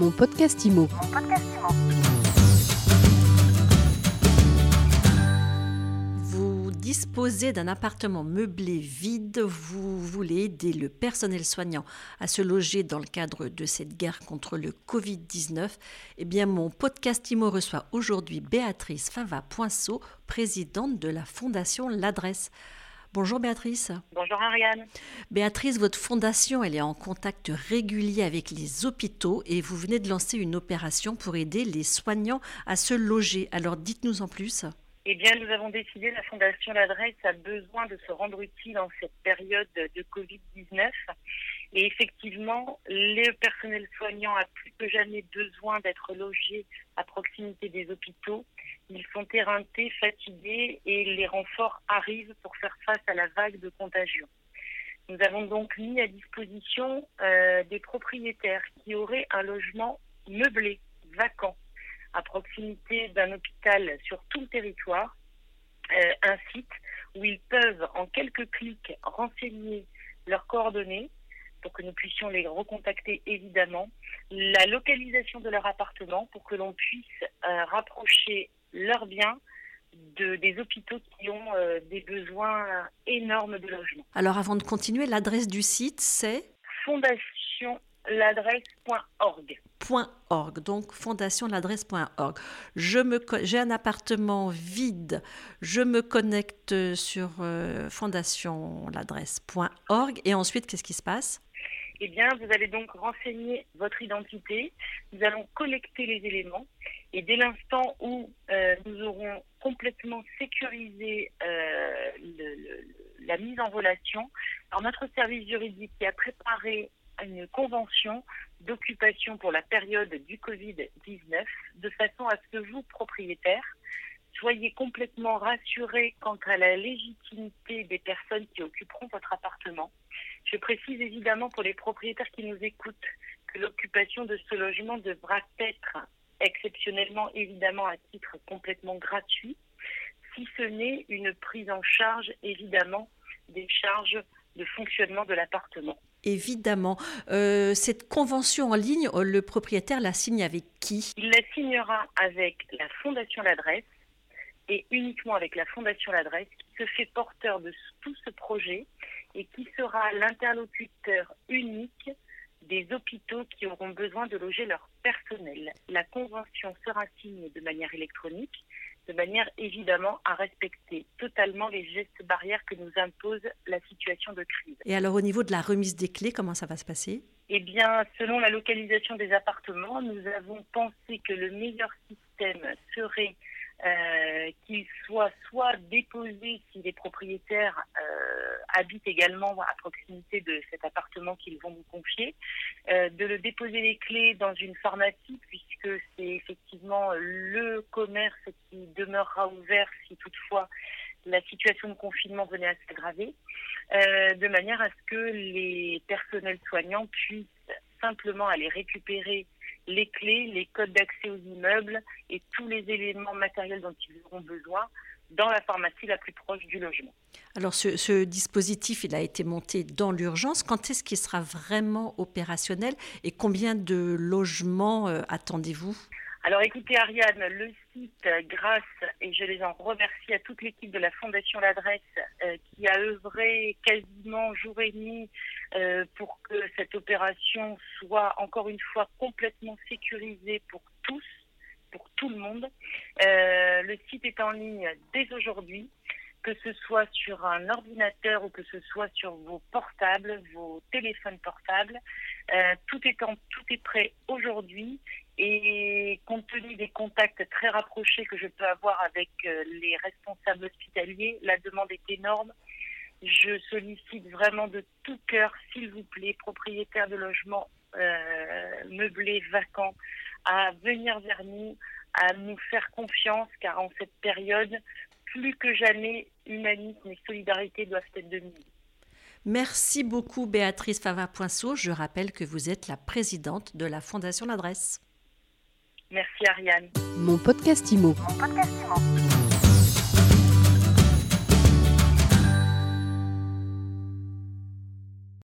Mon podcast IMO. Vous disposez d'un appartement meublé vide, vous voulez aider le personnel soignant à se loger dans le cadre de cette guerre contre le Covid-19. Eh bien, mon podcast IMO reçoit aujourd'hui Béatrice Fava-Poinceau, présidente de la Fondation L'Adresse. Bonjour Béatrice. Bonjour Ariane. Béatrice, votre fondation, elle est en contact régulier avec les hôpitaux et vous venez de lancer une opération pour aider les soignants à se loger. Alors dites-nous en plus. Eh bien, nous avons décidé, la Fondation L'Adresse a besoin de se rendre utile en cette période de Covid-19. Et effectivement, le personnel soignant a plus que jamais besoin d'être logé à proximité des hôpitaux. Ils sont éreintés, fatigués et les renforts arrivent pour faire face à la vague de contagion. Nous avons donc mis à disposition euh, des propriétaires qui auraient un logement meublé, vacant, à proximité d'un hôpital sur tout le territoire, euh, un site où ils peuvent en quelques clics renseigner leurs coordonnées pour que nous puissions les recontacter évidemment, la localisation de leur appartement pour que l'on puisse euh, rapprocher leurs biens de, des hôpitaux qui ont euh, des besoins énormes de logement. Alors avant de continuer, l'adresse du site c'est? Fondationladresse.org. .org, donc fondationladresse.org. Je me j'ai un appartement vide, je me connecte sur euh, fondationladresse.org et ensuite qu'est-ce qui se passe? Eh bien, vous allez donc renseigner votre identité. Nous allons collecter les éléments. Et dès l'instant où euh, nous aurons complètement sécurisé euh, la mise en relation, notre service juridique qui a préparé une convention d'occupation pour la période du Covid-19, de façon à ce que vous, propriétaires, soyez complètement rassurés quant à la légitimité des personnes qui occuperont votre appartement. Je précise évidemment pour les propriétaires qui nous écoutent que l'occupation de ce logement devra être exceptionnellement, évidemment, à titre complètement gratuit, si ce n'est une prise en charge, évidemment, des charges de fonctionnement de l'appartement. Évidemment. Euh, cette convention en ligne, le propriétaire la signe avec qui? Il la signera avec la Fondation L'Adresse et uniquement avec la Fondation L'Adresse se fait porteur de tout ce projet et qui sera l'interlocuteur unique des hôpitaux qui auront besoin de loger leur personnel. La convention sera signée de manière électronique, de manière évidemment à respecter totalement les gestes barrières que nous impose la situation de crise. Et alors au niveau de la remise des clés, comment ça va se passer? Eh bien, selon la localisation des appartements, nous avons pensé que le meilleur système serait euh, qu'il soit soit déposé si les propriétaires euh, habitent également à proximité de cet appartement qu'ils vont nous confier, euh, de le déposer les clés dans une pharmacie puisque c'est effectivement le commerce qui demeurera ouvert si toutefois la situation de confinement venait à s'aggraver, euh, de manière à ce que les personnels soignants puissent simplement aller récupérer les clés, les codes d'accès aux immeubles et tous les éléments matériels dont ils auront besoin dans la pharmacie la plus proche du logement. Alors ce, ce dispositif, il a été monté dans l'urgence. Quand est-ce qu'il sera vraiment opérationnel et combien de logements euh, attendez-vous? Alors écoutez Ariane, le site, grâce, et je les en remercie à toute l'équipe de la Fondation L'Adresse euh, qui a œuvré quasiment jour et nuit euh, pour que cette opération soit encore une fois complètement sécurisée pour tous, pour tout le monde. Euh, le site est en ligne dès aujourd'hui que ce soit sur un ordinateur ou que ce soit sur vos portables, vos téléphones portables. Euh, tout, est en, tout est prêt aujourd'hui et compte tenu des contacts très rapprochés que je peux avoir avec euh, les responsables hospitaliers, la demande est énorme. Je sollicite vraiment de tout cœur, s'il vous plaît, propriétaires de logements euh, meublés, vacants, à venir vers nous, à nous faire confiance, car en cette période, plus que jamais, humanisme et solidarité doivent être de mise. Merci beaucoup Béatrice Fava-Poinceau. Je rappelle que vous êtes la présidente de la Fondation L'Adresse. Merci Ariane. Mon podcast IMO. Mon podcast IMO.